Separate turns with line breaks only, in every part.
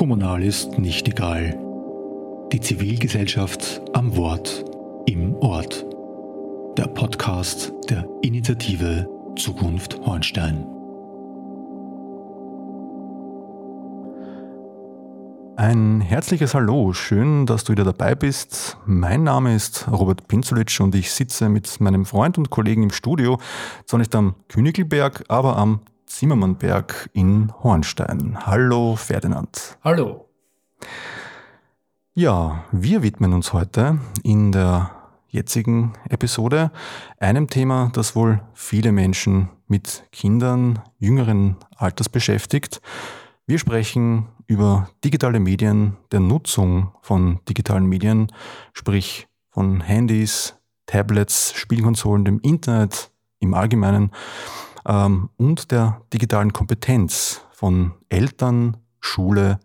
Kommunal ist nicht egal. Die Zivilgesellschaft am Wort im Ort. Der Podcast der Initiative Zukunft Hornstein.
Ein herzliches Hallo, schön, dass du wieder dabei bist. Mein Name ist Robert Pinzulic und ich sitze mit meinem Freund und Kollegen im Studio, zwar nicht am Königelberg, aber am Zimmermannberg in Hornstein. Hallo Ferdinand.
Hallo.
Ja, wir widmen uns heute in der jetzigen Episode einem Thema, das wohl viele Menschen mit Kindern jüngeren Alters beschäftigt. Wir sprechen über digitale Medien, der Nutzung von digitalen Medien, sprich von Handys, Tablets, Spielkonsolen, dem Internet im Allgemeinen ähm, und der digitalen Kompetenz von Eltern, Schule,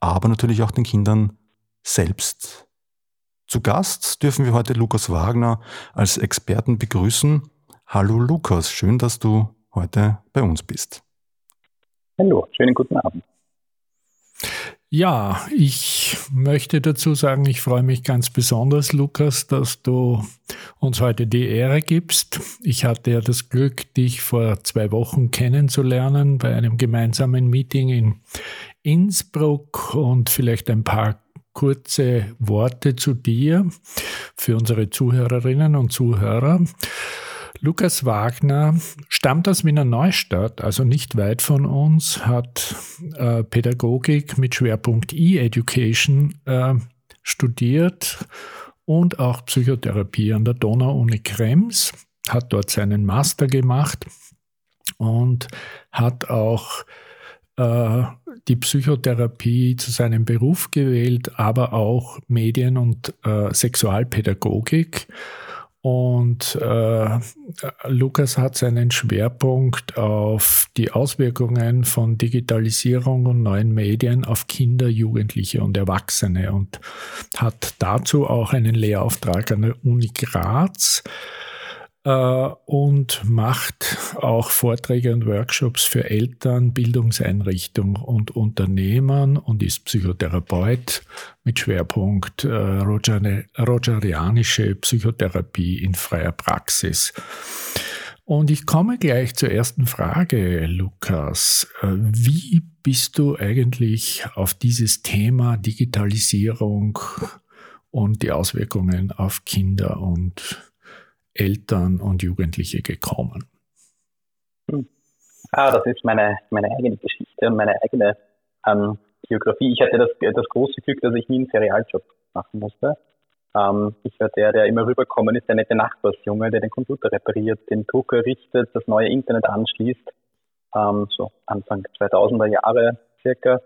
aber natürlich auch den Kindern selbst. Zu Gast dürfen wir heute Lukas Wagner als Experten begrüßen. Hallo Lukas, schön, dass du heute bei uns bist.
Hallo, schönen guten Abend.
Ja, ich möchte dazu sagen, ich freue mich ganz besonders, Lukas, dass du uns heute die Ehre gibst. Ich hatte ja das Glück, dich vor zwei Wochen kennenzulernen bei einem gemeinsamen Meeting in Innsbruck und vielleicht ein paar kurze Worte zu dir für unsere Zuhörerinnen und Zuhörer. Lukas Wagner stammt aus Wiener Neustadt, also nicht weit von uns, hat äh, Pädagogik mit Schwerpunkt E-Education äh, studiert und auch Psychotherapie an der Donau-Uni Krems, hat dort seinen Master gemacht und hat auch äh, die Psychotherapie zu seinem Beruf gewählt, aber auch Medien- und äh, Sexualpädagogik und äh, Lukas hat seinen Schwerpunkt auf die Auswirkungen von Digitalisierung und neuen Medien auf Kinder, Jugendliche und Erwachsene und hat dazu auch einen Lehrauftrag an der Uni Graz und macht auch Vorträge und Workshops für Eltern, Bildungseinrichtungen und Unternehmen und ist Psychotherapeut mit Schwerpunkt äh, rogerianische Psychotherapie in freier Praxis. Und ich komme gleich zur ersten Frage, Lukas. Äh, wie bist du eigentlich auf dieses Thema Digitalisierung und die Auswirkungen auf Kinder und Eltern und Jugendliche gekommen?
Hm. Ah, das ist meine, meine eigene Geschichte und meine eigene ähm, Biografie. Ich hatte das, das große Glück, dass ich nie einen Serialjob machen musste. Ähm, ich war der, der immer rüberkommen ist, der nette Nachbarsjunge, der den Computer repariert, den Drucker richtet, das neue Internet anschließt. Ähm, so Anfang 2000er Jahre circa.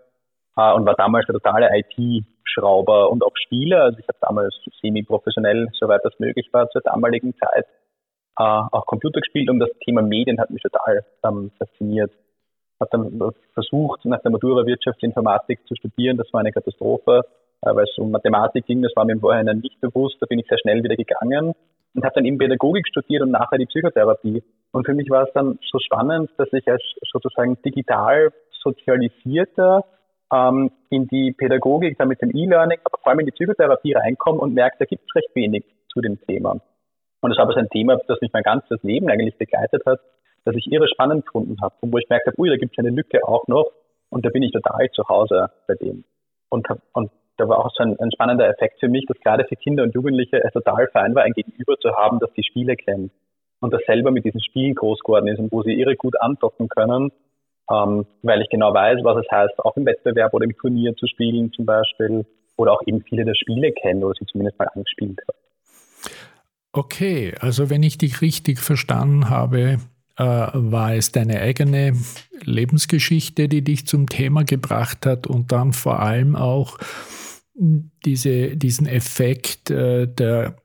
Äh, und war damals der totale IT-Schrauber und auch Spieler. Also ich habe damals semi-professionell, soweit das möglich war, zur damaligen Zeit äh, auch Computer gespielt und das Thema Medien hat mich total ähm, fasziniert. Habe dann versucht, nach der Matura Wirtschaftsinformatik zu studieren. Das war eine Katastrophe, äh, weil es um Mathematik ging. Das war mir Vorhinein nicht bewusst. Da bin ich sehr schnell wieder gegangen und habe dann eben Pädagogik studiert und nachher die Psychotherapie. Und für mich war es dann so spannend, dass ich als sozusagen digital sozialisierter ähm, in die Pädagogik, dann mit dem E-Learning, aber vor allem in die Psychotherapie reinkomme und merke, da gibt es recht wenig zu dem Thema. Und das war aber ein Thema, das mich mein ganzes Leben eigentlich begleitet hat, das ich irre spannend gefunden habe und wo ich merke, ui, da gibt es eine Lücke auch noch und da bin ich total zu Hause bei dem. Und, und da war auch so ein, ein spannender Effekt für mich, dass gerade für Kinder und Jugendliche es total fein war, ein Gegenüber zu haben, das die Spiele kennt und das selber mit diesen Spielen groß geworden ist und wo sie irre gut andocken können ähm, weil ich genau weiß, was es heißt, auch im Wettbewerb oder im Turnier zu spielen zum Beispiel oder auch eben viele der Spiele kennen oder sie zumindest mal angespielt habe.
Okay, also wenn ich dich richtig verstanden habe, äh, war es deine eigene Lebensgeschichte, die dich zum Thema gebracht hat und dann vor allem auch diese, diesen Effekt, äh, der,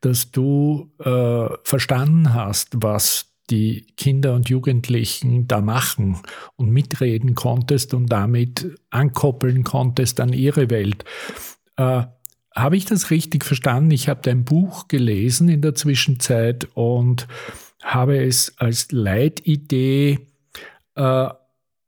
dass du äh, verstanden hast, was die Kinder und Jugendlichen da machen und mitreden konntest und damit ankoppeln konntest an ihre Welt. Äh, habe ich das richtig verstanden? Ich habe dein Buch gelesen in der Zwischenzeit und habe es als Leitidee äh,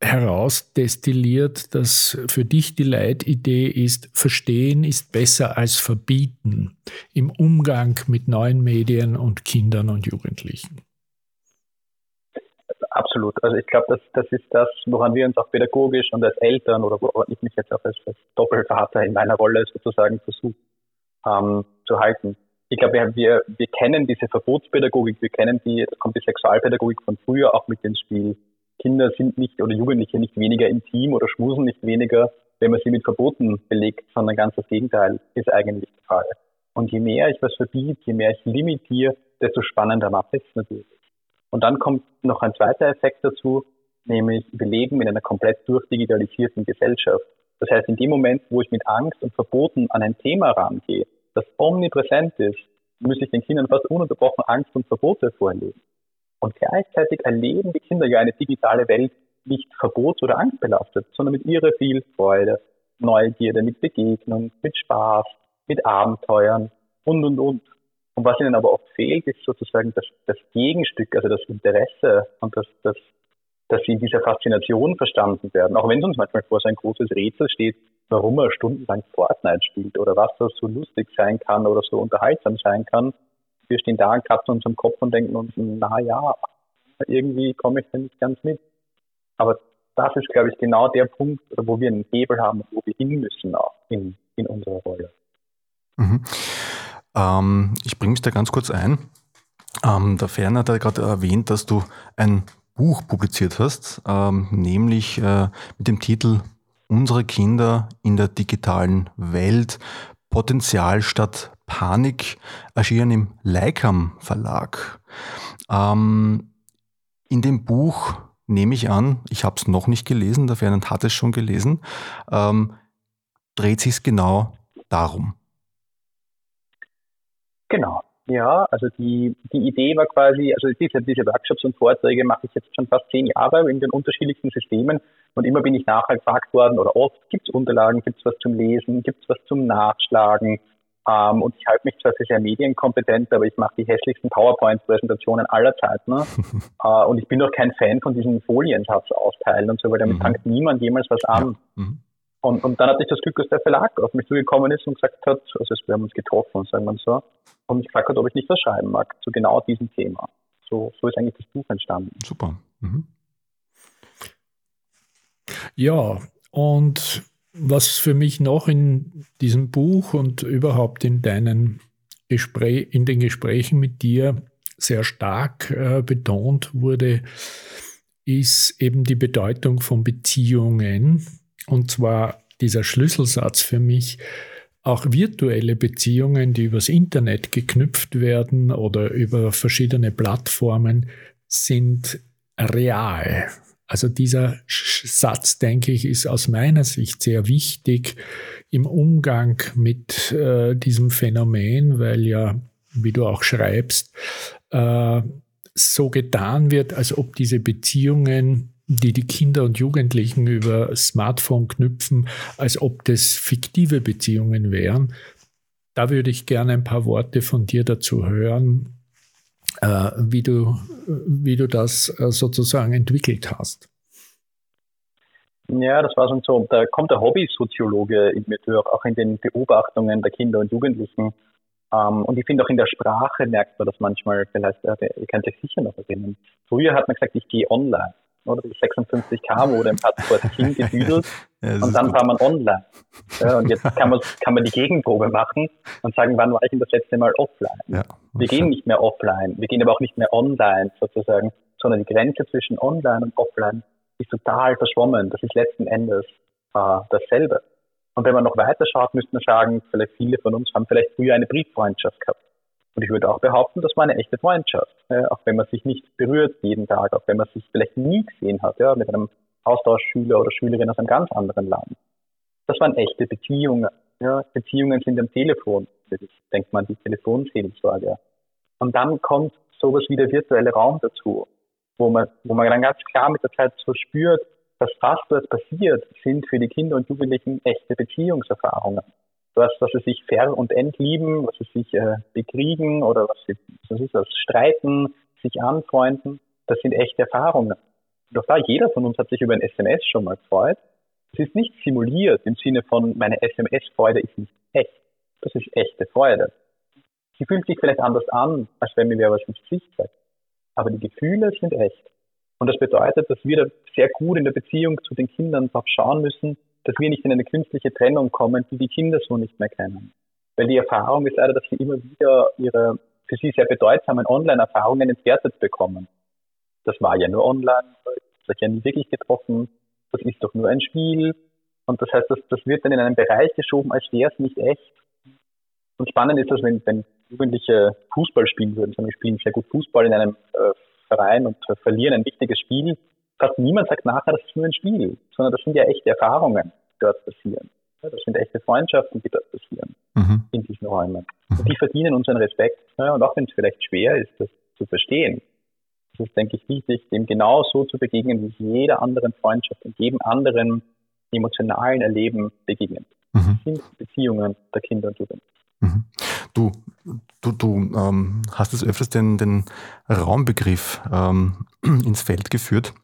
herausdestilliert, dass für dich die Leitidee ist, Verstehen ist besser als Verbieten im Umgang mit neuen Medien und Kindern und Jugendlichen.
Absolut. Also ich glaube, das, das ist das, woran wir uns auch pädagogisch und als Eltern oder woran ich mich jetzt auch als, als Doppelvater in meiner Rolle sozusagen versuche ähm, zu halten. Ich glaube, wir, wir, kennen diese Verbotspädagogik, wir kennen die, da kommt die Sexualpädagogik von früher auch mit ins Spiel. Kinder sind nicht oder Jugendliche nicht weniger intim oder schmusen nicht weniger, wenn man sie mit Verboten belegt, sondern ganz das Gegenteil ist eigentlich der Fall. Und je mehr ich was verbiete, je mehr ich limitiere, desto spannender mache ich es natürlich. Und dann kommt noch ein zweiter Effekt dazu, nämlich wir leben in einer komplett durchdigitalisierten Gesellschaft. Das heißt, in dem Moment, wo ich mit Angst und Verboten an ein Thema rangehe, das omnipräsent ist, muss ich den Kindern fast ununterbrochen Angst und Verbote vorlegen. Und gleichzeitig erleben die Kinder ja eine digitale Welt nicht verbots- oder angstbelastet, sondern mit ihrer viel Freude, Neugierde, mit Begegnung, mit Spaß, mit Abenteuern und, und, und. Und was ihnen aber oft fehlt, ist sozusagen das, das Gegenstück, also das Interesse und das, das, dass sie in dieser Faszination verstanden werden. Auch wenn es uns manchmal vor so ein großes Rätsel steht, warum er stundenlang Fortnite spielt oder was das so lustig sein kann oder so unterhaltsam sein kann. Wir stehen da und kratzen uns am Kopf und denken uns, na ja, irgendwie komme ich da nicht ganz mit. Aber das ist, glaube ich, genau der Punkt, wo wir einen Hebel haben, wo wir hin müssen auch in, in unserer Rolle.
Mhm. Ähm, ich bringe mich da ganz kurz ein. Ähm, der Ferner hat ja gerade erwähnt, dass du ein Buch publiziert hast, ähm, nämlich äh, mit dem Titel Unsere Kinder in der digitalen Welt. Potenzial statt Panik erschienen im Leikam Verlag. Ähm, in dem Buch nehme ich an, ich habe es noch nicht gelesen, der Fernand hat es schon gelesen, ähm, dreht sich es genau darum.
Genau. Ja, also die, die Idee war quasi, also diese, diese Workshops und Vorträge mache ich jetzt schon fast zehn Jahre in den unterschiedlichsten Systemen und immer bin ich nachher gefragt worden oder oft gibt es Unterlagen, gibt es was zum Lesen, gibt es was zum Nachschlagen ähm, und ich halte mich zwar für sehr medienkompetent, aber ich mache die hässlichsten PowerPoint-Präsentationen aller Zeiten ne? äh, und ich bin auch kein Fan von diesen Foliensatz austeilen und so, weil damit mhm. fängt niemand jemals was an. Ja. Mhm. Und, und dann hatte ich das Glück, dass der Verlag auf mich zugekommen ist und gesagt hat, also wir haben uns getroffen, sagen wir so, und mich gefragt hat, ob ich nicht was schreiben mag zu genau diesem Thema. So, so ist eigentlich das Buch entstanden.
Super. Mhm.
Ja, und was für mich noch in diesem Buch und überhaupt in deinen Gespräch, in den Gesprächen mit dir sehr stark äh, betont wurde, ist eben die Bedeutung von Beziehungen und zwar dieser Schlüsselsatz für mich, auch virtuelle Beziehungen, die übers Internet geknüpft werden oder über verschiedene Plattformen, sind real. Also dieser Satz, denke ich, ist aus meiner Sicht sehr wichtig im Umgang mit äh, diesem Phänomen, weil ja, wie du auch schreibst, äh, so getan wird, als ob diese Beziehungen die die Kinder und Jugendlichen über Smartphone knüpfen, als ob das fiktive Beziehungen wären. Da würde ich gerne ein paar Worte von dir dazu hören, äh, wie, du, wie du das äh, sozusagen entwickelt hast.
Ja, das war schon so. Da kommt der Hobbysoziologe in mir durch, auch in den Beobachtungen der Kinder und Jugendlichen. Ähm, und ich finde auch in der Sprache merkt man das manchmal, vielleicht, ihr könnt euch sicher noch erinnern. Früher hat man gesagt, ich gehe online oder die 56k wurde im Passport hingetüdelt ja, und dann gut. war man online. Ja, und jetzt kann man, kann man die Gegenprobe machen und sagen, wann war ich denn das letzte Mal offline? Ja, wir gehen nicht mehr offline, wir gehen aber auch nicht mehr online sozusagen, sondern die Grenze zwischen online und offline ist total verschwommen. Das ist letzten Endes äh, dasselbe. Und wenn man noch weiter schaut, müsste man sagen, vielleicht viele von uns haben vielleicht früher eine Brieffreundschaft gehabt. Und ich würde auch behaupten, das war eine echte Freundschaft. Ja, auch wenn man sich nicht berührt jeden Tag, auch wenn man sich vielleicht nie gesehen hat, ja, mit einem Austauschschüler oder Schülerin aus einem ganz anderen Land. Das waren echte Beziehungen. Ja. Beziehungen sind am Telefon. Das denkt man die Telefonseelsorge. Und dann kommt sowas wie der virtuelle Raum dazu, wo man, wo man dann ganz klar mit der Zeit so spürt, dass das, was passiert, sind für die Kinder und Jugendlichen echte Beziehungserfahrungen was, was sie sich ver- und entlieben, was sie sich äh, bekriegen oder was sie was ist das, streiten, sich anfreunden, das sind echte Erfahrungen. Doch da, jeder von uns hat sich über ein SMS schon mal gefreut. Es ist nicht simuliert im Sinne von, meine SMS-Freude ist nicht echt. Das ist echte Freude. Sie fühlt sich vielleicht anders an, als wenn mir wer was ins Gesicht sagt. Aber die Gefühle sind echt. Und das bedeutet, dass wir da sehr gut in der Beziehung zu den Kindern darauf schauen müssen, dass wir nicht in eine künstliche Trennung kommen, die die Kinder so nicht mehr kennen. Weil die Erfahrung ist leider, dass sie immer wieder ihre für sie sehr bedeutsamen Online-Erfahrungen entwertet bekommen. Das war ja nur online, das hat ja nie wirklich getroffen, das ist doch nur ein Spiel. Und das heißt, das, das wird dann in einen Bereich geschoben, als wäre es nicht echt. Und spannend ist das, wenn, wenn Jugendliche Fußball spielen würden, sondern spielen sehr gut Fußball in einem äh, Verein und äh, verlieren ein wichtiges Spiel. Fast niemand sagt nachher, das ist nur ein Spiel, sondern das sind ja echte Erfahrungen, die dort passieren. Das sind echte Freundschaften, die dort passieren mhm. in diesen Räumen. Mhm. Und die verdienen unseren Respekt. Und auch wenn es vielleicht schwer ist, das zu verstehen, ist es, denke ich, wichtig, dem genau so zu begegnen, wie jeder anderen Freundschaft und jedem anderen emotionalen Erleben begegnet. Mhm. Das sind Beziehungen der Kinder und Jugendlichen.
Mhm. Du, du, du ähm, hast es öfters den, den Raumbegriff ähm, ins Feld geführt.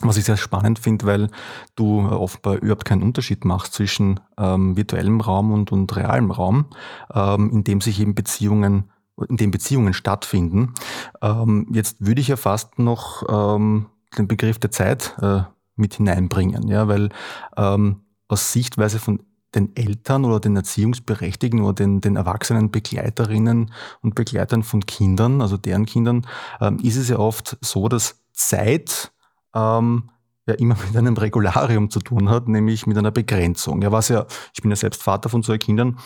Was ich sehr spannend finde, weil du offenbar überhaupt keinen Unterschied machst zwischen ähm, virtuellem Raum und, und realem Raum, ähm, in dem sich eben Beziehungen, in dem Beziehungen stattfinden. Ähm, jetzt würde ich ja fast noch ähm, den Begriff der Zeit äh, mit hineinbringen, ja, weil ähm, aus Sichtweise von den Eltern oder den Erziehungsberechtigten oder den, den erwachsenen Begleiterinnen und Begleitern von Kindern, also deren Kindern, ähm, ist es ja oft so, dass Zeit ähm, ja immer mit einem Regularium zu tun hat, nämlich mit einer Begrenzung. Ja, was ja, ich bin ja selbst Vater von zwei Kindern,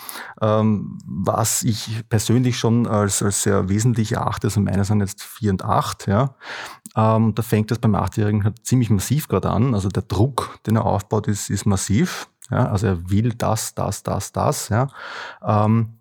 ähm, was ich persönlich schon als, als sehr wesentlich erachte, also meine sind jetzt vier und acht, ja. Ähm, da fängt das beim Achtjährigen halt ziemlich massiv gerade an. Also der Druck, den er aufbaut, ist, ist massiv. Ja, also er will das, das, das, das. Ja. Ähm,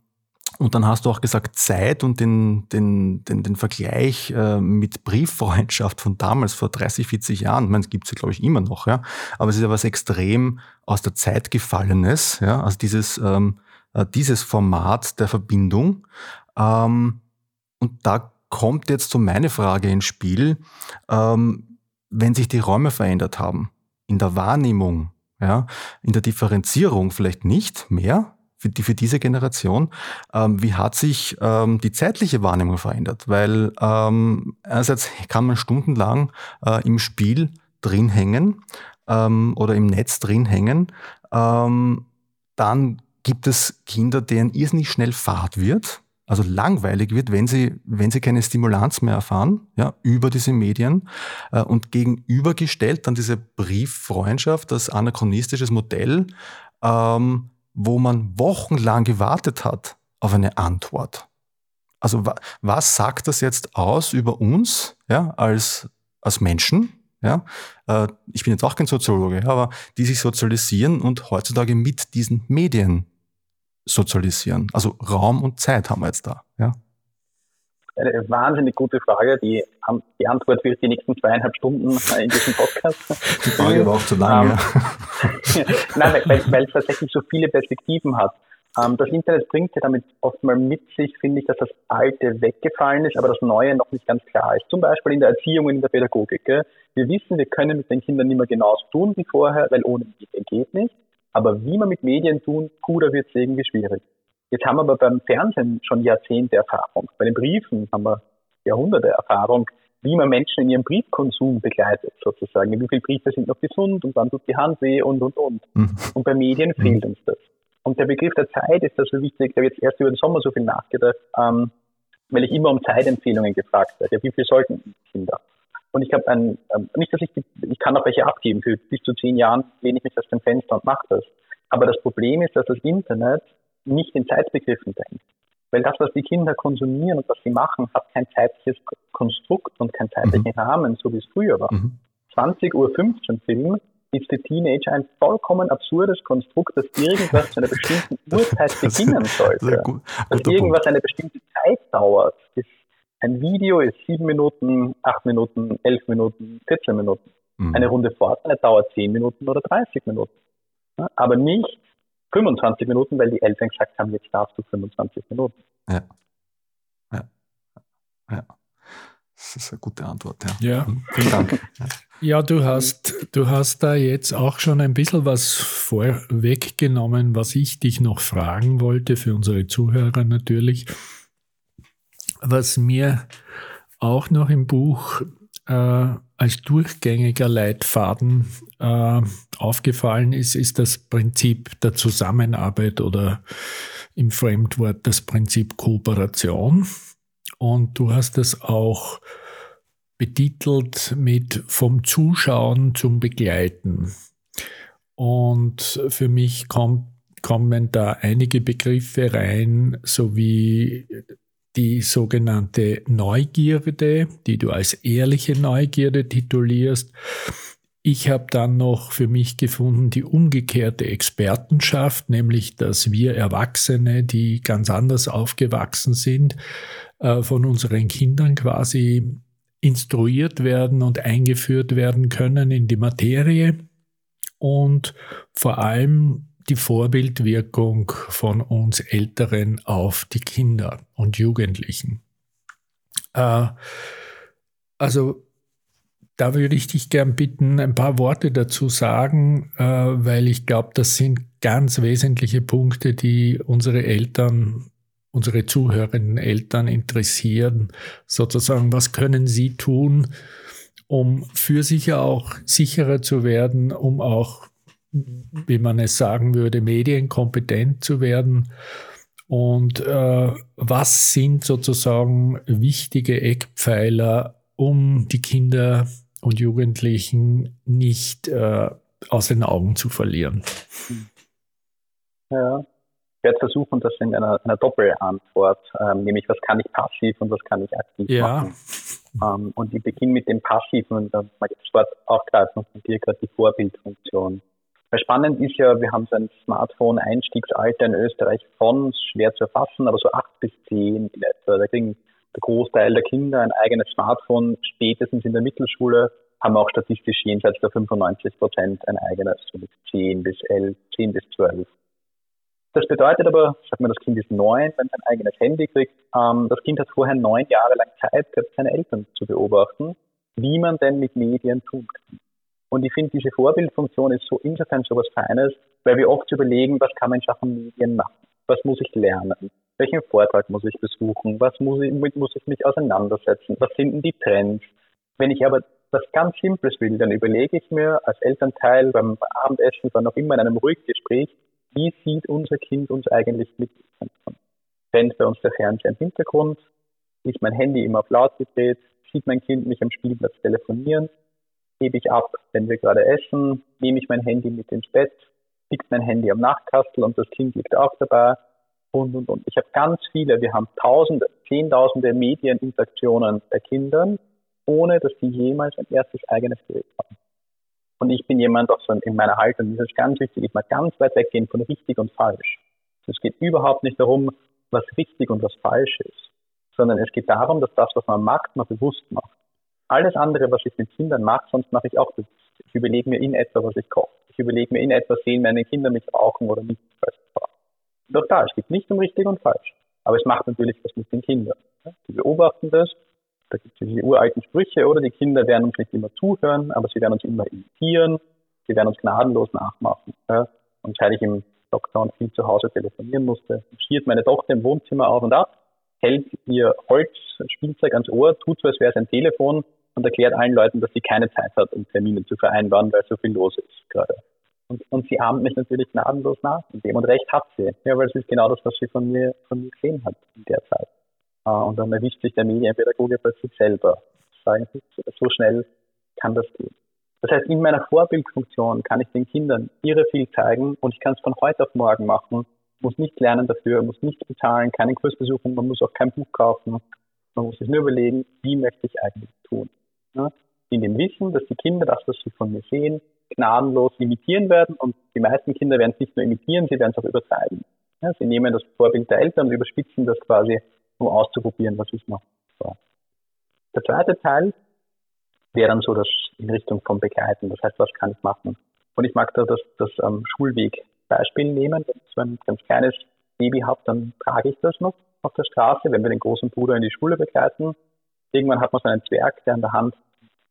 und dann hast du auch gesagt, Zeit und den, den, den, den Vergleich äh, mit Brieffreundschaft von damals, vor 30, 40 Jahren. Ich meine, es gibt es ja, glaube ich, immer noch, ja. Aber es ist ja was extrem aus der Zeit gefallenes, ja. Also dieses, ähm, äh, dieses Format der Verbindung. Ähm, und da kommt jetzt so meine Frage ins Spiel. Ähm, wenn sich die Räume verändert haben, in der Wahrnehmung, ja, in der Differenzierung vielleicht nicht mehr für, die, für diese Generation. Ähm, wie hat sich ähm, die zeitliche Wahrnehmung verändert? Weil ähm, einerseits kann man stundenlang äh, im Spiel drin hängen ähm, oder im Netz drin hängen. Ähm, dann gibt es Kinder, denen irrsinnig schnell Fahrt wird also langweilig wird, wenn sie, wenn sie keine Stimulanz mehr erfahren, ja, über diese Medien äh, und gegenübergestellt dann diese Brieffreundschaft, das anachronistisches Modell, ähm, wo man wochenlang gewartet hat auf eine Antwort. Also wa was sagt das jetzt aus über uns ja, als, als Menschen? Ja, äh, ich bin jetzt auch kein Soziologe, aber die sich sozialisieren und heutzutage mit diesen Medien sozialisieren? Also Raum und Zeit haben wir jetzt da. Ja?
Eine wahnsinnig gute Frage. Die, die Antwort wird die nächsten zweieinhalb Stunden in diesem Podcast.
Die Frage war auch zu lang.
Ähm, Nein, weil, weil es tatsächlich so viele Perspektiven hat. Ähm, das Internet bringt ja damit oft mal mit sich, finde ich, dass das Alte weggefallen ist, aber das Neue noch nicht ganz klar ist. Zum Beispiel in der Erziehung und in der Pädagogik. Gell? Wir wissen, wir können mit den Kindern nicht mehr genauso tun wie vorher, weil ohne Medien geht nicht. Aber wie man mit Medien tun, puder wird es irgendwie schwierig. Jetzt haben wir aber beim Fernsehen schon Jahrzehnte Erfahrung. Bei den Briefen haben wir Jahrhunderte Erfahrung, wie man Menschen in ihrem Briefkonsum begleitet, sozusagen. Wie viele Briefe sind noch gesund und wann tut die Hand weh und, und, und. Mhm. Und bei Medien mhm. fehlt uns das. Und der Begriff der Zeit ist da so wichtig. Ich habe jetzt erst über den Sommer so viel nachgedacht, ähm, weil ich immer um Zeitempfehlungen gefragt werde. Ja, wie viel sollten Kinder? Und ich habe ein, ähm, nicht, dass ich, die, ich kann auch welche abgeben. Für bis zu zehn Jahren lehne ich mich aus dem Fenster und mache das. Aber das Problem ist, dass das Internet nicht in Zeitbegriffen denkt. Weil das, was die Kinder konsumieren und was sie machen, hat kein zeitliches Konstrukt und keinen zeitlichen mhm. Rahmen, so wie es früher war. Mhm. 20 Uhr 15 Film ist für Teenager ein vollkommen absurdes Konstrukt, dass irgendwas zu einer bestimmten Uhrzeit beginnen sollte. Gut, dass irgendwas eine bestimmte Zeit dauert, ist ein Video ist sieben Minuten, acht Minuten, elf Minuten, 14 Minuten. Mhm. Eine Runde Fortnite dauert zehn Minuten oder 30 Minuten. Aber nicht 25 Minuten, weil die Eltern gesagt haben, jetzt darfst du 25 Minuten.
Ja. Ja. ja. Das ist eine gute Antwort,
ja. Ja, vielen Dank. Ja, du hast, du hast da jetzt auch schon ein bisschen was vorweggenommen, was ich dich noch fragen wollte, für unsere Zuhörer natürlich. Was mir auch noch im Buch äh, als durchgängiger Leitfaden äh, aufgefallen ist, ist das Prinzip der Zusammenarbeit oder im Fremdwort das Prinzip Kooperation. Und du hast es auch betitelt mit vom Zuschauen zum Begleiten. Und für mich kommt, kommen da einige Begriffe rein, sowie die sogenannte Neugierde, die du als ehrliche Neugierde titulierst. Ich habe dann noch für mich gefunden die umgekehrte Expertenschaft, nämlich dass wir Erwachsene, die ganz anders aufgewachsen sind, äh, von unseren Kindern quasi instruiert werden und eingeführt werden können in die Materie und vor allem die Vorbildwirkung von uns Älteren auf die Kinder und Jugendlichen. Äh, also da würde ich dich gern bitten, ein paar Worte dazu sagen, äh, weil ich glaube, das sind ganz wesentliche Punkte, die unsere Eltern unsere zuhörenden Eltern interessieren, sozusagen, was können sie tun, um für sich auch sicherer zu werden, um auch, wie man es sagen würde, medienkompetent zu werden. Und äh, was sind sozusagen wichtige Eckpfeiler, um die Kinder und Jugendlichen nicht äh, aus den Augen zu verlieren?
Ja, ich werde versuchen, das in einer, einer Doppelantwort, ähm, nämlich was kann ich passiv und was kann ich aktiv ja. machen. Ähm, und ich beginne mit dem Passiven und dann ich das Wort aufgreifen von dir gerade die Vorbildfunktion. Spannend ist ja, wir haben so ein Smartphone-Einstiegsalter in Österreich von schwer zu erfassen, aber so acht bis zehn in etwa. Da kriegen der Großteil der Kinder ein eigenes Smartphone, spätestens in der Mittelschule haben auch statistisch jenseits der 95 Prozent ein eigenes, so mit 10 bis 11, 10 bis 12. Das bedeutet aber, sagt man, das Kind ist neun, wenn es ein eigenes Handy kriegt. Ähm, das Kind hat vorher neun Jahre lang Zeit gehabt, seine Eltern zu beobachten, wie man denn mit Medien tun kann. Und ich finde, diese Vorbildfunktion ist so insofern so was Feines, weil wir oft überlegen, was kann man in Sachen Medien machen? Was muss ich lernen? Welchen Vortrag muss ich besuchen? Was muss ich, womit muss ich mich auseinandersetzen? Was sind denn die Trends? Wenn ich aber was ganz Simples will, dann überlege ich mir als Elternteil beim Abendessen, dann noch immer in einem ruhigen Gespräch, wie sieht unser Kind uns eigentlich mit Brennt bei uns der Fernseher im Hintergrund? Ist mein Handy immer auf laut gedreht? Sieht mein Kind mich am Spielplatz telefonieren? Gebe ich ab, wenn wir gerade essen? Nehme ich mein Handy mit ins Bett? Liegt mein Handy am Nachtkastel und das Kind liegt auch dabei? Und, und, und. Ich habe ganz viele, wir haben Tausende, Zehntausende Medieninteraktionen bei Kindern, ohne dass sie jemals ein erstes eigenes Gerät haben. Und ich bin jemand, auch so in meiner Haltung, das ist ganz wichtig, ich mag ganz weit weggehen von richtig und falsch. Es geht überhaupt nicht darum, was richtig und was falsch ist, sondern es geht darum, dass das, was man macht, man bewusst macht. Alles andere, was ich mit Kindern mache, sonst mache ich auch bewusst. Ich überlege mir in etwa, was ich koche. Ich überlege mir in etwa, sehen meine Kinder mich rauchen oder nicht. Doch da, es geht nicht um richtig und falsch. Aber es macht natürlich was mit den Kindern. Die beobachten das da gibt es diese uralten Sprüche, oder? Die Kinder werden uns nicht immer zuhören, aber sie werden uns immer imitieren, sie werden uns gnadenlos nachmachen. Und seit ich im Lockdown viel zu Hause telefonieren musste, schiert meine Tochter im Wohnzimmer auf und ab, hält ihr Holzspielzeug ans Ohr, tut so, als wäre es ein Telefon und erklärt allen Leuten, dass sie keine Zeit hat, um Termine zu vereinbaren, weil so viel los ist gerade. Und, und sie ahmt mich natürlich gnadenlos nach in dem und recht hat sie. Ja, weil es ist genau das, was sie von mir, von mir gesehen hat in der Zeit. Äh, und dann erwischt sich der Medienpädagoge plötzlich selber. Sagen Sie, so schnell kann das gehen. Das heißt, in meiner Vorbildfunktion kann ich den Kindern ihre viel zeigen und ich kann es von heute auf morgen machen. Muss nicht lernen dafür, muss nichts bezahlen, keinen Kurs besuchen, man muss auch kein Buch kaufen. Man muss sich nur überlegen, wie möchte ich eigentlich tun. Ja? In dem Wissen, dass die Kinder das, was sie von mir sehen, gnadenlos imitieren werden und die meisten Kinder werden es nicht nur imitieren, sie werden es auch übertreiben. Ja? Sie nehmen das Vorbild der Eltern und überspitzen das quasi um auszuprobieren, was ist noch so. Der zweite Teil wäre dann so das in Richtung vom Begleiten. Das heißt, was kann ich machen? Und ich mag da das, das ähm, Schulweg-Beispiel nehmen. Wenn ich so ein ganz kleines Baby habe, dann trage ich das noch auf der Straße, wenn wir den großen Bruder in die Schule begleiten. Irgendwann hat man so einen Zwerg, der an der Hand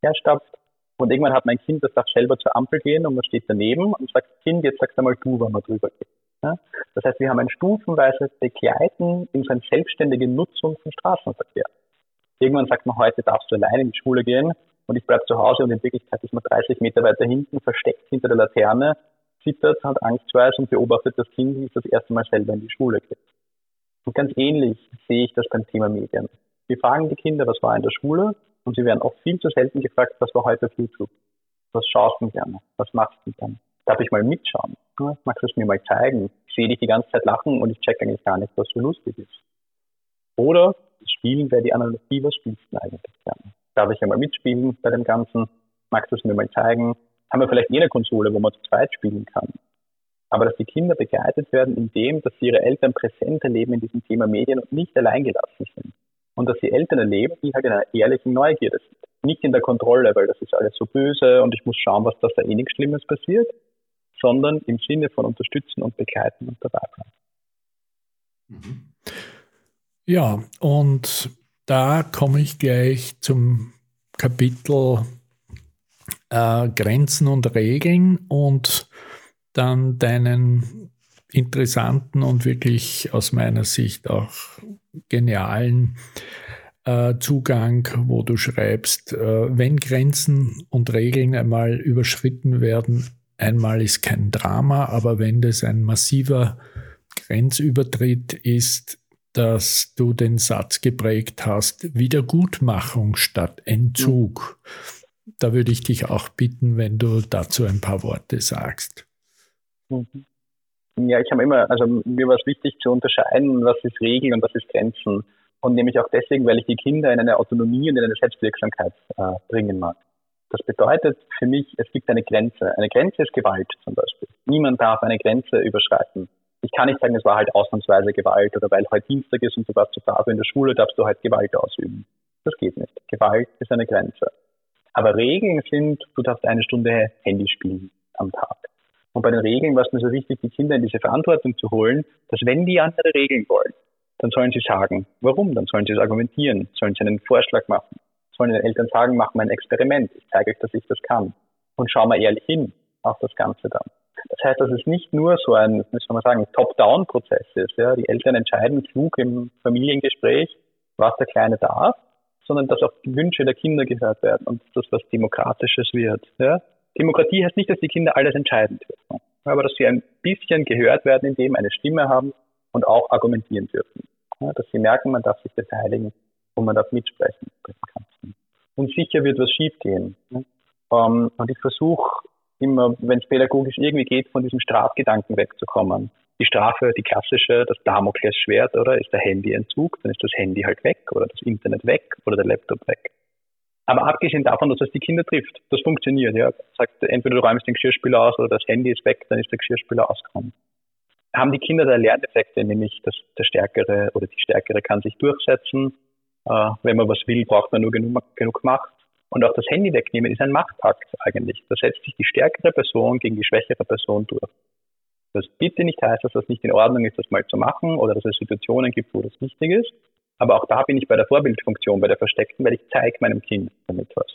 herstapft Und irgendwann hat mein Kind, das darf selber zur Ampel gehen und man steht daneben und sagt, Kind, jetzt sagst du mal du, wann man drüber geht. Ja? Das heißt, wir haben ein stufenweises Begleiten in so eine selbstständige Nutzung von Straßenverkehr. Irgendwann sagt man, heute darfst du allein in die Schule gehen und ich bleibe zu Hause und in Wirklichkeit ist man 30 Meter weiter hinten, versteckt hinter der Laterne, zittert, hat Angstweis und beobachtet das Kind, wie es das erste Mal selber in die Schule geht. Und ganz ähnlich sehe ich das beim Thema Medien. Wir fragen die Kinder, was war in der Schule? Und sie werden oft viel zu selten gefragt, was war heute auf YouTube? Was schaust du gerne? Was machst du dann? Darf ich mal mitschauen? Magst du es mir mal zeigen? Ich sehe dich die ganze Zeit lachen und ich check eigentlich gar nicht, was so lustig ist. Oder Spielen wäre die Analogie, was spielst du eigentlich gerne? Darf ich einmal mitspielen bei dem Ganzen? Magst du es mir mal zeigen? Haben wir vielleicht eh eine Konsole, wo man zu zweit spielen kann? Aber dass die Kinder begleitet werden in dem, dass sie ihre Eltern präsent erleben in diesem Thema Medien und nicht alleingelassen sind und dass die Eltern erleben, die halt in einer ehrlichen Neugierde sind. Nicht in der Kontrolle, weil das ist alles so böse und ich muss schauen, was das da eh nichts Schlimmes passiert, sondern im Sinne von unterstützen und begleiten und dabei bleiben.
Mhm. Ja, und da komme ich gleich zum Kapitel äh, Grenzen und Regeln und dann deinen interessanten und wirklich aus meiner Sicht auch genialen äh, Zugang, wo du schreibst, äh, wenn Grenzen und Regeln einmal überschritten werden, einmal ist kein Drama, aber wenn das ein massiver Grenzübertritt ist, dass du den Satz geprägt hast, Wiedergutmachung statt Entzug. Da würde ich dich auch bitten, wenn du dazu ein paar Worte sagst.
Mhm. Ja, ich habe immer, also mir war es wichtig zu unterscheiden, was ist Regeln und was ist Grenzen. Und nämlich auch deswegen, weil ich die Kinder in eine Autonomie und in eine Selbstwirksamkeit äh, bringen mag. Das bedeutet für mich, es gibt eine Grenze. Eine Grenze ist Gewalt zum Beispiel. Niemand darf eine Grenze überschreiten. Ich kann nicht sagen, es war halt ausnahmsweise Gewalt oder weil heute Dienstag ist und du warst zu Tafel in der Schule, darfst du halt Gewalt ausüben. Das geht nicht. Gewalt ist eine Grenze. Aber Regeln sind, du darfst eine Stunde Handy spielen am Tag. Und bei den Regeln war es mir so wichtig, die Kinder in diese Verantwortung zu holen, dass wenn die andere Regeln wollen, dann sollen sie sagen, warum, dann sollen sie es argumentieren, sollen sie einen Vorschlag machen, sollen den Eltern sagen, mach mal ein Experiment, ich zeige euch, dass ich das kann. Und schau mal ehrlich hin auf das Ganze dann. Das heißt, dass es nicht nur so ein, wie soll man sagen, Top-Down-Prozess ist. Ja? Die Eltern entscheiden klug im Familiengespräch, was der Kleine darf, sondern dass auch die Wünsche der Kinder gehört werden und dass das was Demokratisches wird. Ja? Demokratie heißt nicht, dass die Kinder alles entscheiden dürfen, aber dass sie ein bisschen gehört werden, indem eine Stimme haben und auch argumentieren dürfen. Ja, dass sie merken, man darf sich beteiligen und man darf mitsprechen. Und sicher wird was schiefgehen. Ähm, und ich versuche immer, wenn es pädagogisch irgendwie geht, von diesem Strafgedanken wegzukommen. Die Strafe, die klassische, das Damoklesschwert, oder ist der Handyentzug, dann ist das Handy halt weg oder das Internet weg oder der Laptop weg. Aber abgesehen davon, dass es die Kinder trifft, das funktioniert. Ja. Sagt, entweder du räumst den Geschirrspüler aus oder das Handy ist weg, dann ist der Geschirrspüler ausgekommen. Haben die Kinder da Lerneffekte, nämlich dass der Stärkere oder die Stärkere kann sich durchsetzen. Äh, wenn man was will, braucht man nur genug, genug Macht. Und auch das Handy wegnehmen ist ein Machtakt eigentlich. Da setzt sich die stärkere Person gegen die schwächere Person durch. Das bitte nicht heißt, dass das nicht in Ordnung ist, das mal zu machen oder dass es Situationen gibt, wo das wichtig ist. Aber auch da bin ich bei der Vorbildfunktion, bei der Versteckten, weil ich zeige meinem Kind damit was.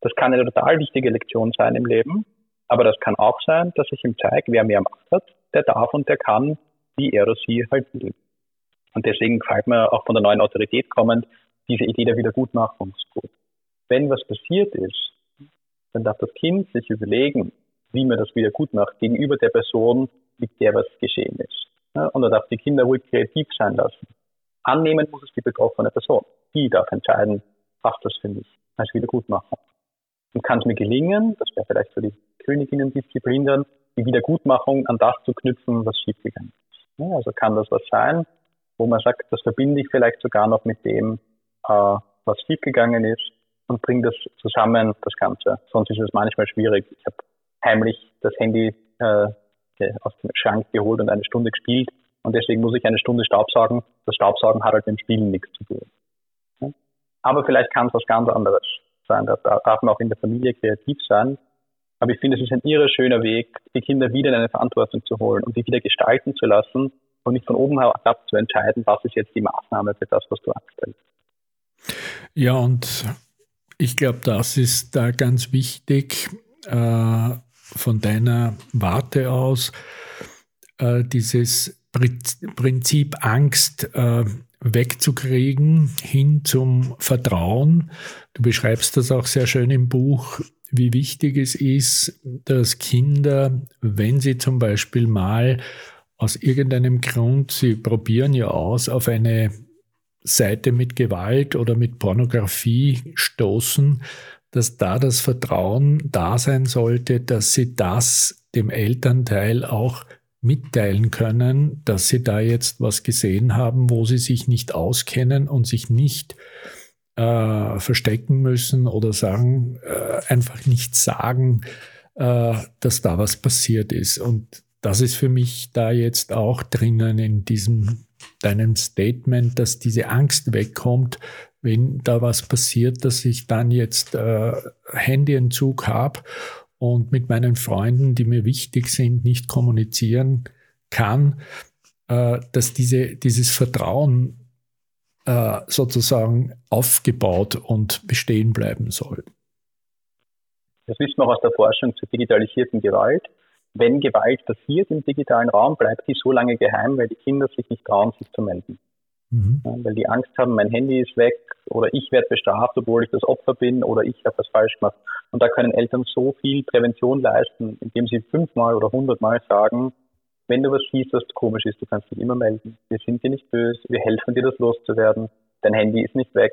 Das kann eine total wichtige Lektion sein im Leben, aber das kann auch sein, dass ich ihm zeige, wer mehr Macht hat, der darf und der kann, wie er oder sie halt will. Und deswegen gefällt mir auch von der neuen Autorität kommend diese Idee der Wiedergutmachung gut. Wenn was passiert ist, dann darf das Kind sich überlegen, wie man das wieder gut macht gegenüber der Person, mit der was geschehen ist. Und er darf die Kinder ruhig kreativ sein lassen. Annehmen muss es die betroffene Person. Die darf entscheiden, passt das für mich als Wiedergutmacher. Und kann es mir gelingen, das wäre vielleicht für die Königinnen-Disziplin dann, die Wiedergutmachung an das zu knüpfen, was schiefgegangen ist. Ja, also kann das was sein, wo man sagt, das verbinde ich vielleicht sogar noch mit dem, äh, was schiefgegangen ist und bringe das zusammen, das Ganze. Sonst ist es manchmal schwierig. Ich habe heimlich das Handy äh, aus dem Schrank geholt und eine Stunde gespielt und deswegen muss ich eine Stunde Staubsaugen. Das Staubsaugen hat halt mit dem Spielen nichts zu tun. Aber vielleicht kann es was ganz anderes sein. Da darf man auch in der Familie kreativ sein. Aber ich finde, es ist ein irre schöner Weg, die Kinder wieder in eine Verantwortung zu holen und die wieder gestalten zu lassen und nicht von oben herab zu entscheiden, was ist jetzt die Maßnahme für das, was du anstellst.
Ja, und Ich glaube, das ist da ganz wichtig äh, von deiner Warte aus, äh, dieses Prinzip Angst äh, wegzukriegen hin zum Vertrauen. Du beschreibst das auch sehr schön im Buch, wie wichtig es ist, dass Kinder, wenn sie zum Beispiel mal aus irgendeinem Grund, sie probieren ja aus, auf eine Seite mit Gewalt oder mit Pornografie stoßen, dass da das Vertrauen da sein sollte, dass sie das dem Elternteil auch mitteilen können, dass sie da jetzt was gesehen haben, wo sie sich nicht auskennen und sich nicht äh, verstecken müssen oder sagen, äh, einfach nicht sagen, äh, dass da was passiert ist. Und das ist für mich da jetzt auch drinnen in diesem deinem Statement, dass diese Angst wegkommt, wenn da was passiert, dass ich dann jetzt äh, Handyentzug habe und mit meinen Freunden, die mir wichtig sind, nicht kommunizieren kann, äh, dass diese, dieses Vertrauen äh, sozusagen aufgebaut und bestehen bleiben soll.
Das wissen wir auch aus der Forschung zur digitalisierten Gewalt. Wenn Gewalt passiert im digitalen Raum, bleibt die so lange geheim, weil die Kinder sich nicht trauen, sich zu melden. Mhm. Weil die Angst haben, mein Handy ist weg oder ich werde bestraft, obwohl ich das Opfer bin oder ich habe was falsch gemacht. Und da können Eltern so viel Prävention leisten, indem sie fünfmal oder hundertmal sagen, wenn du was siehst, was komisch ist, du kannst dich immer melden. Wir sind dir nicht böse, wir helfen dir, das loszuwerden. Dein Handy ist nicht weg.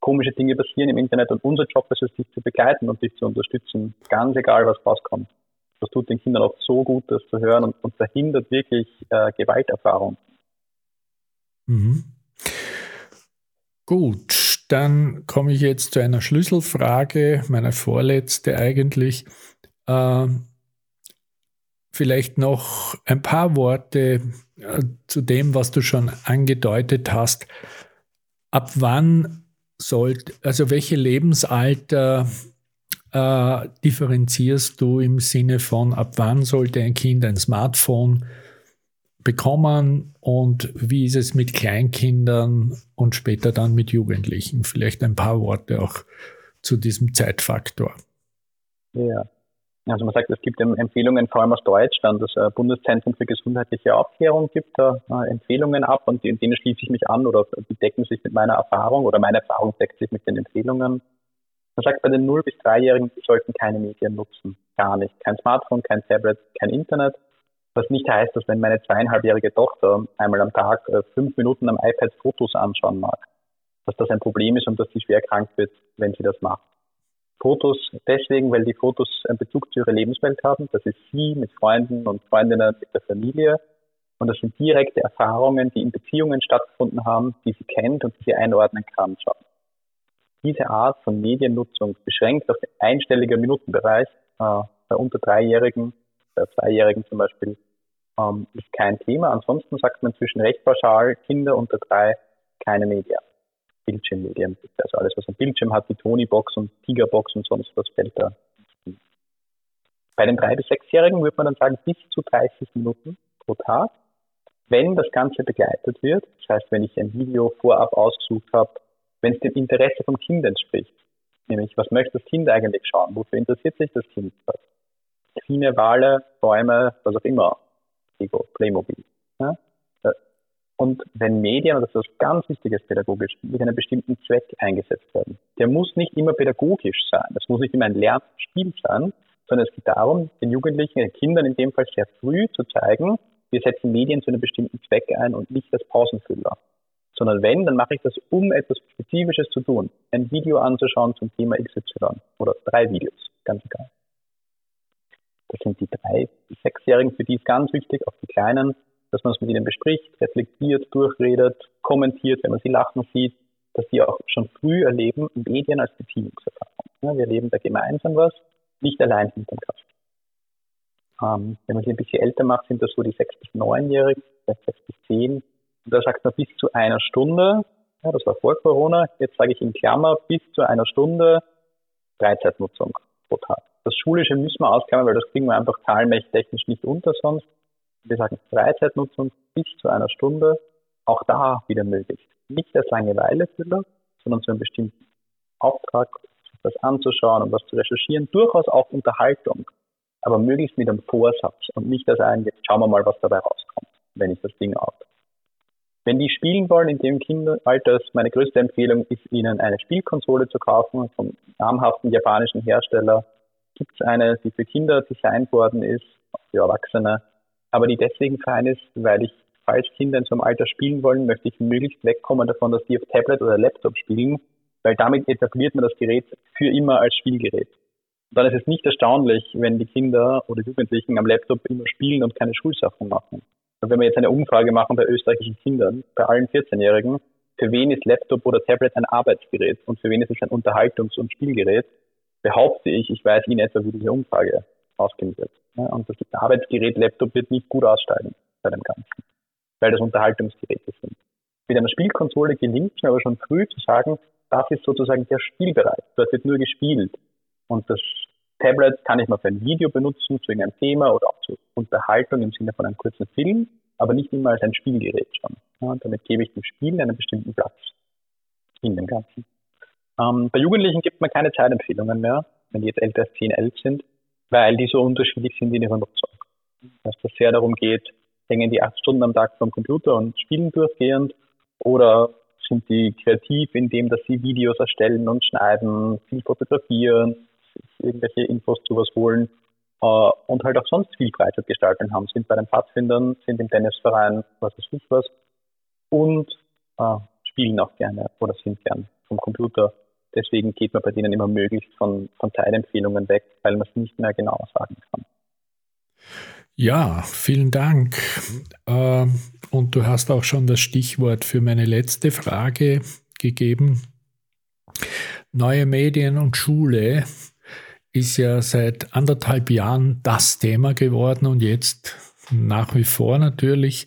Komische Dinge passieren im Internet und unser Job ist es, dich zu begleiten und dich zu unterstützen, ganz egal, was rauskommt. Das tut den Kindern auch so gut, das zu hören und, und verhindert wirklich äh, Gewalterfahrung.
Mhm. Gut, dann komme ich jetzt zu einer Schlüsselfrage, meine vorletzte eigentlich. Äh, vielleicht noch ein paar Worte äh, zu dem, was du schon angedeutet hast. Ab wann sollte, also welche Lebensalter äh, differenzierst du im Sinne von, ab wann sollte ein Kind ein Smartphone bekommen und wie ist es mit Kleinkindern und später dann mit Jugendlichen? Vielleicht ein paar Worte auch zu diesem Zeitfaktor.
Ja, also man sagt, es gibt Empfehlungen, vor allem aus Deutschland. Das äh, Bundeszentrum für gesundheitliche Aufklärung gibt da äh, Empfehlungen ab und in denen schließe ich mich an oder die decken sich mit meiner Erfahrung oder meine Erfahrung deckt sich mit den Empfehlungen. Man sagt, bei den 0- bis 3-Jährigen, die sollten keine Medien nutzen. Gar nicht. Kein Smartphone, kein Tablet, kein Internet. Was nicht heißt, dass wenn meine zweieinhalbjährige Tochter einmal am Tag äh, fünf Minuten am iPad Fotos anschauen mag, dass das ein Problem ist und dass sie schwer krank wird, wenn sie das macht. Fotos deswegen, weil die Fotos einen Bezug zu ihrer Lebenswelt haben. Das ist sie mit Freunden und Freundinnen, mit der Familie. Und das sind direkte Erfahrungen, die in Beziehungen stattgefunden haben, die sie kennt und die sie einordnen kann. Diese Art von Mediennutzung beschränkt auf den einstelligen Minutenbereich äh, bei unter Dreijährigen bei Zweijährigen zum Beispiel, ähm, ist kein Thema. Ansonsten sagt man inzwischen recht pauschal, Kinder unter drei, keine Medien. Bildschirmmedien. Also alles, was ein Bildschirm hat, die Tony-Box und Tiger-Box und sonst was fällt da. Bei den drei bis sechsjährigen würde man dann sagen, bis zu 30 Minuten pro Tag. Wenn das Ganze begleitet wird, das heißt, wenn ich ein Video vorab ausgesucht habe, wenn es dem Interesse vom Kind entspricht, nämlich was möchte das Kind eigentlich schauen, wofür interessiert sich das Kind, was Delfine, Wale, Bäume, was auch immer. Lego, Playmobil. Ja? Äh, und wenn Medien, das ist was ganz Wichtiges pädagogisch, mit einem bestimmten Zweck eingesetzt werden, der muss nicht immer pädagogisch sein. Das muss nicht immer ein Lernspiel sein, sondern es geht darum, den Jugendlichen, den Kindern in dem Fall sehr früh zu zeigen, wir setzen Medien zu einem bestimmten Zweck ein und nicht als Pausenfüller. Sondern wenn, dann mache ich das, um etwas Spezifisches zu tun. Ein Video anzuschauen zum Thema XY oder drei Videos, ganz egal. Das sind die drei bis sechsjährigen, für die ist ganz wichtig, auch die Kleinen, dass man es mit ihnen bespricht, reflektiert, durchredet, kommentiert, wenn man sie lachen sieht, dass sie auch schon früh erleben, Medien als Beziehungserfahrung. Ja, wir erleben da gemeinsam was, nicht allein hinterm Kasten. Ähm, wenn man sie ein bisschen älter macht, sind das so die sechs bis neunjährigen, vielleicht sechs bis zehn. Und da sagt man bis zu einer Stunde, ja, das war vor Corona, jetzt sage ich in Klammer, bis zu einer Stunde Freizeitnutzung pro Tag. Das Schulische müssen wir ausklammern, weil das kriegen wir einfach zahlenmächtig nicht unter sonst. Wir sagen Freizeitnutzung bis zu einer Stunde, auch da wieder möglich. Nicht als Langeweile-Füller, sondern zu einem bestimmten Auftrag, was anzuschauen und was zu recherchieren, durchaus auch Unterhaltung, aber möglichst mit einem Vorsatz und nicht als ein, jetzt schauen wir mal, was dabei rauskommt, wenn ich das Ding auf. Wenn die spielen wollen in dem Kinderalter, ist meine größte Empfehlung, ist ihnen eine Spielkonsole zu kaufen vom namhaften japanischen Hersteller. Gibt es eine, die für Kinder designt worden ist, für Erwachsene, aber die deswegen fein ist, weil ich, falls Kinder in so einem Alter spielen wollen, möchte ich möglichst wegkommen davon, dass die auf Tablet oder Laptop spielen, weil damit etabliert man das Gerät für immer als Spielgerät. Dann ist es nicht erstaunlich, wenn die Kinder oder Jugendlichen am Laptop immer spielen und keine Schulsachen machen. Und wenn wir jetzt eine Umfrage machen bei österreichischen Kindern, bei allen 14-Jährigen, für wen ist Laptop oder Tablet ein Arbeitsgerät und für wen ist es ein Unterhaltungs- und Spielgerät, behaupte ich, ich weiß in etwa, wie diese Umfrage ausgehen wird. Und das Arbeitsgerät Laptop wird nicht gut aussteigen bei dem Ganzen, weil das Unterhaltungsgeräte sind. Mit einer Spielkonsole gelingt es mir aber schon früh zu sagen, das ist sozusagen der Spielbereich. Dort wird nur gespielt. Und das Tablet kann ich mal für ein Video benutzen, zu irgendeinem Thema oder auch zur Unterhaltung im Sinne von einem kurzen Film, aber nicht immer als ein Spielgerät schon. Ja, damit gebe ich dem Spiel einen bestimmten Platz in dem Ganzen. Ähm, bei Jugendlichen gibt man keine Zeitempfehlungen mehr, wenn die jetzt älter als 10, 11 sind, weil die so unterschiedlich sind in ihrer Nutzung. Dass das sehr darum geht, hängen die acht Stunden am Tag vom Computer und spielen durchgehend oder sind die kreativ in dem, dass sie Videos erstellen und schneiden, viel fotografieren, irgendwelche Infos zu was holen äh, und halt auch sonst viel Freizeit gestalten haben, sind bei den Pfadfindern, sind im Tennisverein, was weiß ich was und äh, spielen auch gerne oder sind gern vom Computer. Deswegen geht man bei denen immer möglichst von, von Teilempfehlungen weg, weil man es nicht mehr genau sagen kann.
Ja, vielen Dank. Ähm, und du hast auch schon das Stichwort für meine letzte Frage gegeben. Neue Medien und Schule ist ja seit anderthalb Jahren das Thema geworden und jetzt nach wie vor natürlich.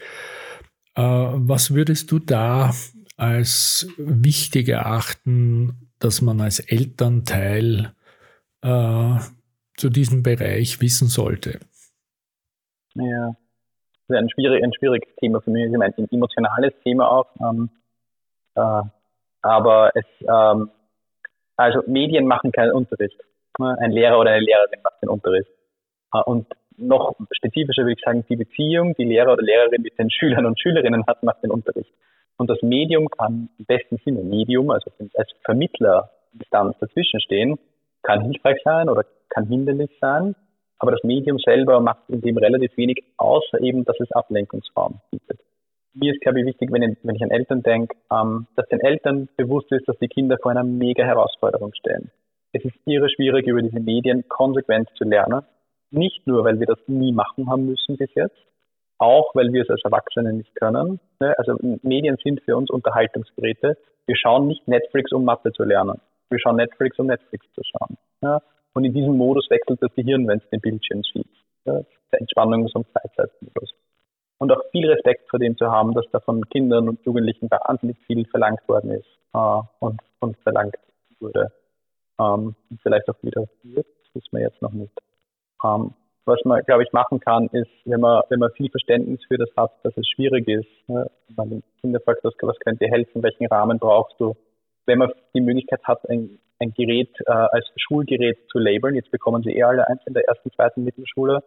Äh, was würdest du da als wichtig erachten, dass man als Elternteil äh, zu diesem Bereich wissen sollte?
Ja, das ist ein, schwierig, ein schwieriges Thema für mich. Ich meine, ein emotionales Thema auch. Ähm, äh, aber es, ähm, also Medien machen keinen Unterricht. Ein Lehrer oder eine Lehrerin macht den Unterricht. Äh, und noch spezifischer würde ich sagen, die Beziehung, die Lehrer oder Lehrerin mit den Schülern und Schülerinnen hat, macht den Unterricht. Und das Medium kann im besten Sinne Medium, also als Vermittler Distanz dazwischen stehen, kann hilfreich sein oder kann hinderlich sein. Aber das Medium selber macht in dem relativ wenig, außer eben, dass es Ablenkungsraum bietet. Mir ist, glaube ich, wichtig, wenn ich, wenn ich an Eltern denke, ähm, dass den Eltern bewusst ist, dass die Kinder vor einer mega Herausforderung stehen. Es ist irre schwierig, über diese Medien konsequent zu lernen. Nicht nur, weil wir das nie machen haben müssen bis jetzt, auch weil wir es als Erwachsene nicht können. Ne? Also Medien sind für uns Unterhaltungsgeräte. Wir schauen nicht Netflix, um Mathe zu lernen. Wir schauen Netflix, um Netflix zu schauen. Ja? Und in diesem Modus wechselt das Gehirn, wenn es den Bildschirm sieht. Ja? Entspannungs- und Freizeitmodus. Und auch viel Respekt vor dem zu haben, dass da von Kindern und Jugendlichen wahnsinnig viel verlangt worden ist äh, und, und verlangt wurde ähm, vielleicht auch wieder das wissen wir jetzt noch nicht. Ähm, was man, glaube ich, machen kann, ist, wenn man, wenn man viel Verständnis für das hat, dass es schwierig ist, ne? wenn man Kinder fragt, was, was könnte dir helfen, welchen Rahmen brauchst du, wenn man die Möglichkeit hat, ein, ein Gerät äh, als Schulgerät zu labeln, jetzt bekommen sie eh alle eins in der ersten, zweiten Mittelschule,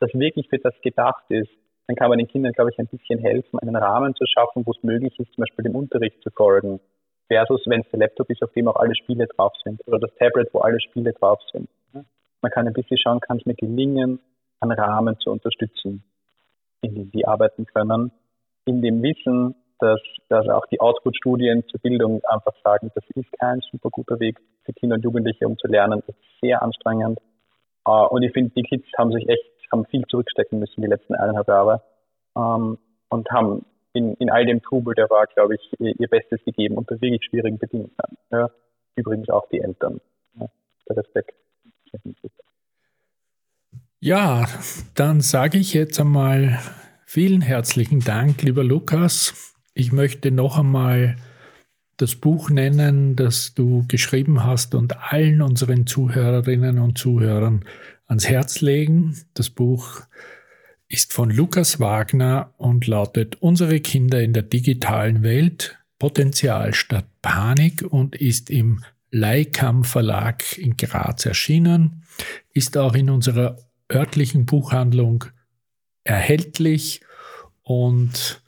das wirklich für das gedacht ist, dann kann man den Kindern, glaube ich, ein bisschen helfen, einen Rahmen zu schaffen, wo es möglich ist, zum Beispiel dem Unterricht zu folgen, versus wenn es der Laptop ist, auf dem auch alle Spiele drauf sind oder das Tablet, wo alle Spiele drauf sind. Man kann ein bisschen schauen, kann es mir gelingen, einen Rahmen zu unterstützen, in dem die arbeiten können, in dem Wissen, dass, dass auch die Output-Studien zur Bildung einfach sagen, das ist kein super guter Weg für Kinder und Jugendliche, um zu lernen. Das ist sehr anstrengend. Uh, und ich finde, die Kids haben sich echt, haben viel zurückstecken müssen die letzten eineinhalb Jahre ähm, und haben in, in all dem Trubel, der war, glaube ich, ihr Bestes gegeben unter wirklich schwierigen Bedingungen. Ja. Übrigens auch die Eltern. Ja. Der Respekt.
Ja, dann sage ich jetzt einmal vielen herzlichen Dank, lieber Lukas. Ich möchte noch einmal das Buch nennen, das du geschrieben hast und allen unseren Zuhörerinnen und Zuhörern ans Herz legen. Das Buch ist von Lukas Wagner und lautet Unsere Kinder in der digitalen Welt, Potenzial statt Panik und ist im Leikam Verlag in Graz erschienen, ist auch in unserer örtlichen Buchhandlung erhältlich und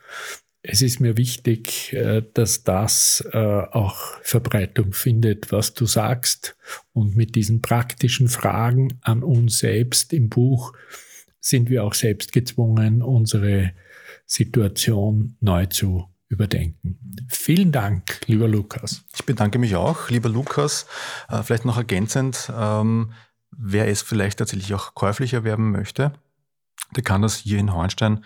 es ist mir wichtig, äh, dass das äh, auch Verbreitung findet, was du sagst. Und mit diesen praktischen Fragen an uns selbst im Buch sind wir auch selbst gezwungen, unsere Situation neu zu überdenken. Vielen Dank, lieber Lukas.
Ich bedanke mich auch, lieber Lukas. Äh, vielleicht noch ergänzend, ähm, wer es vielleicht tatsächlich auch käuflich erwerben möchte, der kann das hier in Hornstein,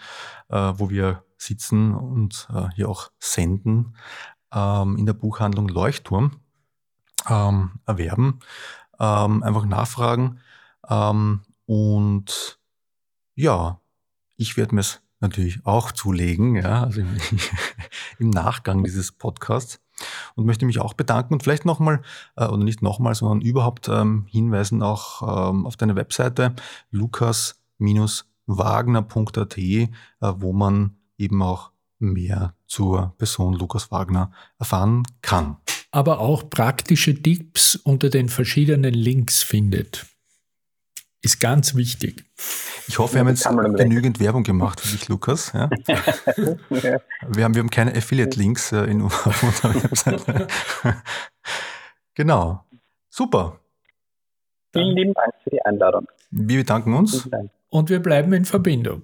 wo wir sitzen und äh, hier auch senden, ähm, in der Buchhandlung Leuchtturm ähm, erwerben. Einfach nachfragen. Und ja, ich werde mir es natürlich auch zulegen, ja, also im, im, Nachgang dieses Podcasts. Und möchte mich auch bedanken und vielleicht nochmal, äh, oder nicht nochmal, sondern überhaupt ähm, hinweisen auch ähm, auf deine Webseite lukas-wagner.at, äh, wo man eben auch mehr zur Person Lukas Wagner erfahren kann.
Aber auch praktische Tipps unter den verschiedenen Links findet. Ist ganz wichtig.
Ich hoffe, wir haben jetzt genügend Werbung gemacht für dich, Lukas. Ja? Wir, haben, wir haben keine Affiliate-Links äh, in auf unserer Webseite. genau. Super.
Vielen lieben Dank für die Einladung.
Wir bedanken uns.
Und wir bleiben in Verbindung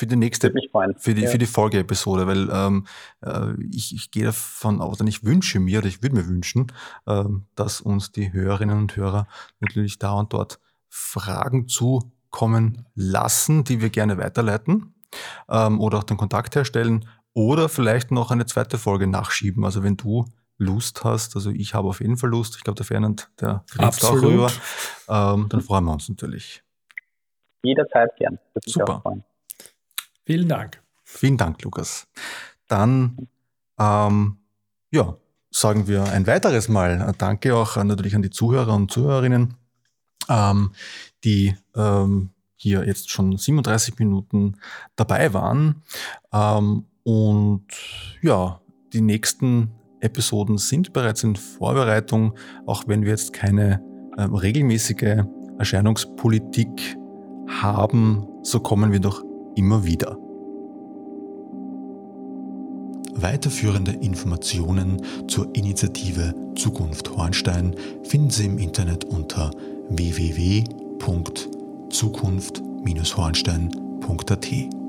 für die nächste, für die, ja. für die Folgeepisode, weil ähm, äh, ich, ich gehe davon aus und ich wünsche mir, oder ich würde mir wünschen, ähm, dass uns die Hörerinnen und Hörer natürlich da und dort Fragen zukommen lassen, die wir gerne weiterleiten ähm, oder auch den Kontakt herstellen oder vielleicht noch eine zweite Folge nachschieben. Also wenn du Lust hast, also ich habe auf jeden Fall Lust, ich glaube der Fernand, der grinst auch rüber, ähm, dann freuen wir uns natürlich.
Jederzeit gern.
Super.
Vielen Dank.
Vielen Dank, Lukas. Dann, ähm, ja, sagen wir ein weiteres Mal Danke auch natürlich an die Zuhörer und Zuhörerinnen, ähm, die ähm, hier jetzt schon 37 Minuten dabei waren. Ähm, und ja, die nächsten Episoden sind bereits in Vorbereitung, auch wenn wir jetzt keine ähm, regelmäßige Erscheinungspolitik haben, so kommen wir doch immer wieder.
Weiterführende Informationen zur Initiative Zukunft Hornstein finden Sie im Internet unter www.zukunft-hornstein.at.